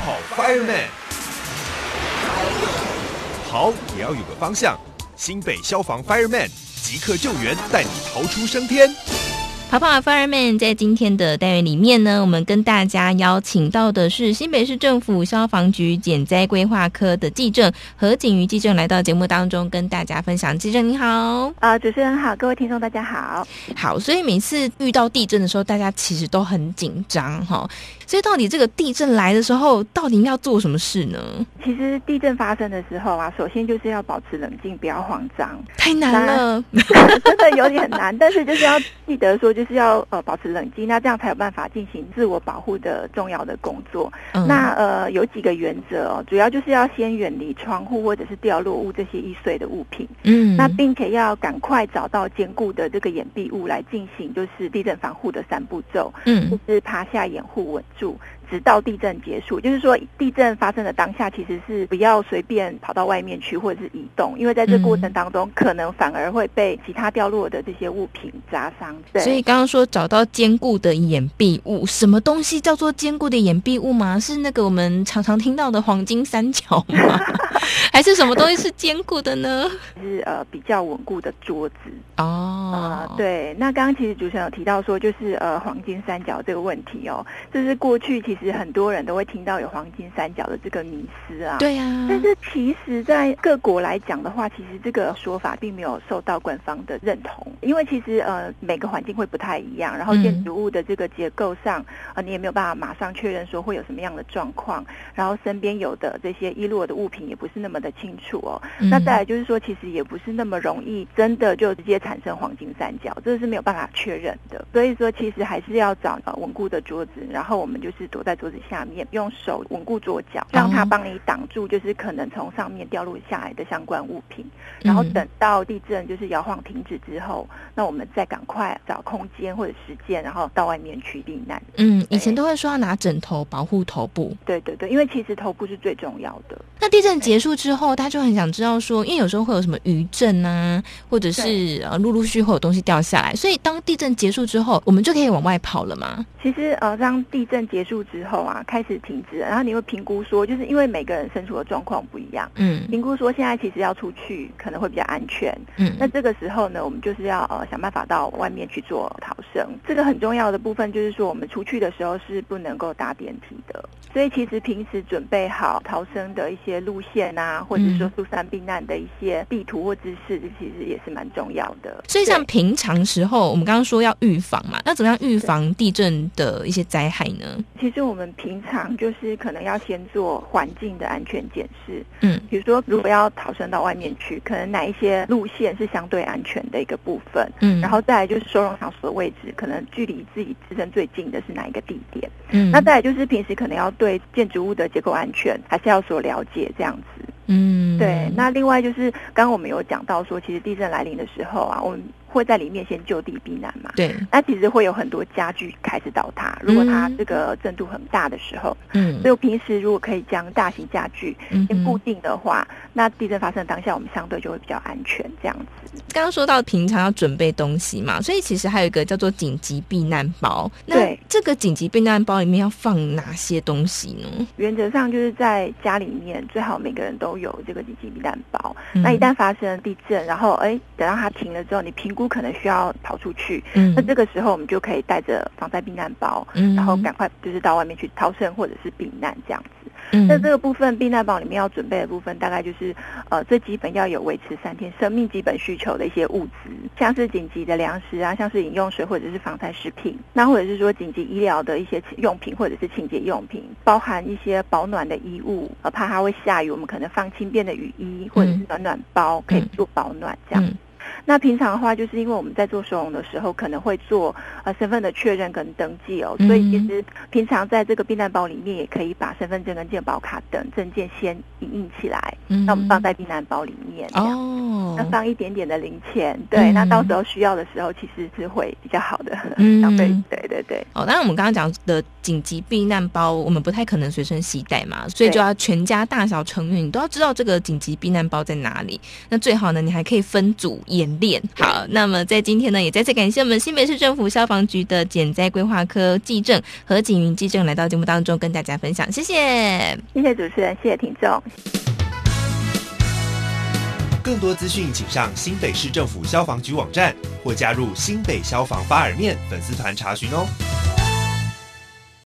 跑 Fireman，跑也要有个方向。新北消防 Fireman 即刻救援，带你逃出升天。跑跑 Fireman 在今天的单元里面呢，我们跟大家邀请到的是新北市政府消防局减灾规划科的记者何景瑜记者来到节目当中，跟大家分享。记者你好，啊，主持人好，各位听众大家好。好，所以每次遇到地震的时候，大家其实都很紧张哈。所以到底这个地震来的时候，到底要做什么事呢？其实地震发生的时候啊，首先就是要保持冷静，不要慌张。太难了，真的有点难。但是就是要记得说，就是要呃保持冷静，那这样才有办法进行自我保护的重要的工作。那呃有几个原则哦，主要就是要先远离窗户或者是掉落物这些易碎的物品。嗯，那并且要赶快找到坚固的这个掩蔽物来进行，就是地震防护的三步骤。嗯，就是趴下掩护稳。住，直到地震结束。就是说，地震发生的当下，其实是不要随便跑到外面去，或者是移动，因为在这过程当中，可能反而会被其他掉落的这些物品砸伤。对，所以刚刚说找到坚固的掩蔽物，什么东西叫做坚固的掩蔽物吗？是那个我们常常听到的黄金三角吗？还是什么东西是坚固的呢？是呃比较稳固的桌子哦。对，那刚刚其实主持人有提到说，就是呃黄金三角这个问题哦，就是过去其实很多人都会听到有黄金三角的这个迷思啊。对呀。但是其实，在各国来讲的话，其实这个说法并没有受到官方的认同，因为其实呃每个环境会不太一样，然后建筑物的这个结构上啊，你也没有办法马上确认说会有什么样的状况，然后身边有的这些遗落的物品也不是那么的清楚哦。那再来就是说，其实也不是那么容易真的就直接产生黄金三角，这是没有办法确认的。所以说，其实还是要找呃稳固的桌子，然后我们就是躲在桌子下面，用手稳固桌脚，让它帮你挡住，就是可能从上面掉落下来的相关物品。然后等到地震就是摇晃停止之后，那我们再赶快找空间或者时间，然后到外面去避难。嗯，以前都会说要拿枕头保护头部。对对对，因为其实头部是最重要的。那地震结束之后，他就很想知道说，因为有时候会有什么余震啊，或者是呃陆陆续续会有东西掉下来，所以当地震结束之后，我们就可以往外跑了吗？其实呃，当地震结束之后啊，开始停止，然后你会评估说，就是因为每个人身处的状况不一样，嗯，评估说现在其实要出去可能会比较安全，嗯，那这个时候呢，我们就是要呃想办法到外面去做逃生。这个很重要的部分就是说，我们出去的时候是不能够搭电梯的，所以其实平时准备好逃生的一些路线啊，或者说疏散避难的一些地图或知识，这其实也是蛮重要的。所以像平常时候，我们刚刚说要预防嘛，那怎么样预防地震的一些灾害呢？其实我们平常就是可能要先做环境的安全检视，嗯，比如说如果要逃生到外面去，可能哪一些路线是相对安全的一个部分，嗯，然后再来就是收容场所的位置，可能距离自己自身最近的是哪一个地点，嗯，那再来就是平时可能要对建筑物的结构安全还是要所了解这样子，嗯，对，那另外就是刚刚我们有讲到说，其实地震来临的时候啊，我们。会在里面先就地避难嘛？对，那其实会有很多家具开始倒塌。如果它这个震度很大的时候，嗯，所以平时如果可以将大型家具先固定的话，那地震发生当下，我们相对就会比较安全。这样子，刚刚说到平常要准备东西嘛，所以其实还有一个叫做紧急避难包。那这个紧急避难包里面要放哪些东西呢？原则上就是在家里面最好每个人都有这个紧急避难包。那一旦发生地震，然后哎，等到它停了之后，你评估。可能需要逃出去，嗯。那这个时候我们就可以带着防灾避难包，嗯。然后赶快就是到外面去逃生或者是避难这样子。嗯。那这个部分避难包里面要准备的部分，大概就是呃最基本要有维持三天生命基本需求的一些物资，像是紧急的粮食啊，像是饮用水或者是防灾食品，那或者是说紧急医疗的一些用品或者是清洁用品，包含一些保暖的衣物，呃怕它会下雨，我们可能放轻便的雨衣或者是暖暖包可以做保暖这样。那平常的话，就是因为我们在做收容的时候，可能会做呃身份的确认跟登记哦，所以其实平常在这个避难包里面，也可以把身份证跟健保卡等证件先印印起来，那我们放在避难包里面哦，那放一点点的零钱，对，那到时候需要的时候，其实是会比较好的，嗯，对对对对。哦，当然我们刚刚讲的紧急避难包，我们不太可能随身携带嘛，所以就要全家大小成员你都要知道这个紧急避难包在哪里。那最好呢，你还可以分组演。练。好，那么在今天呢，也再次感谢我们新北市政府消防局的减灾规划科技政何景云技政来到节目当中跟大家分享，谢谢，谢谢主持人，谢谢听众。更多资讯，请上新北市政府消防局网站或加入新北消防发耳面粉丝团查询哦。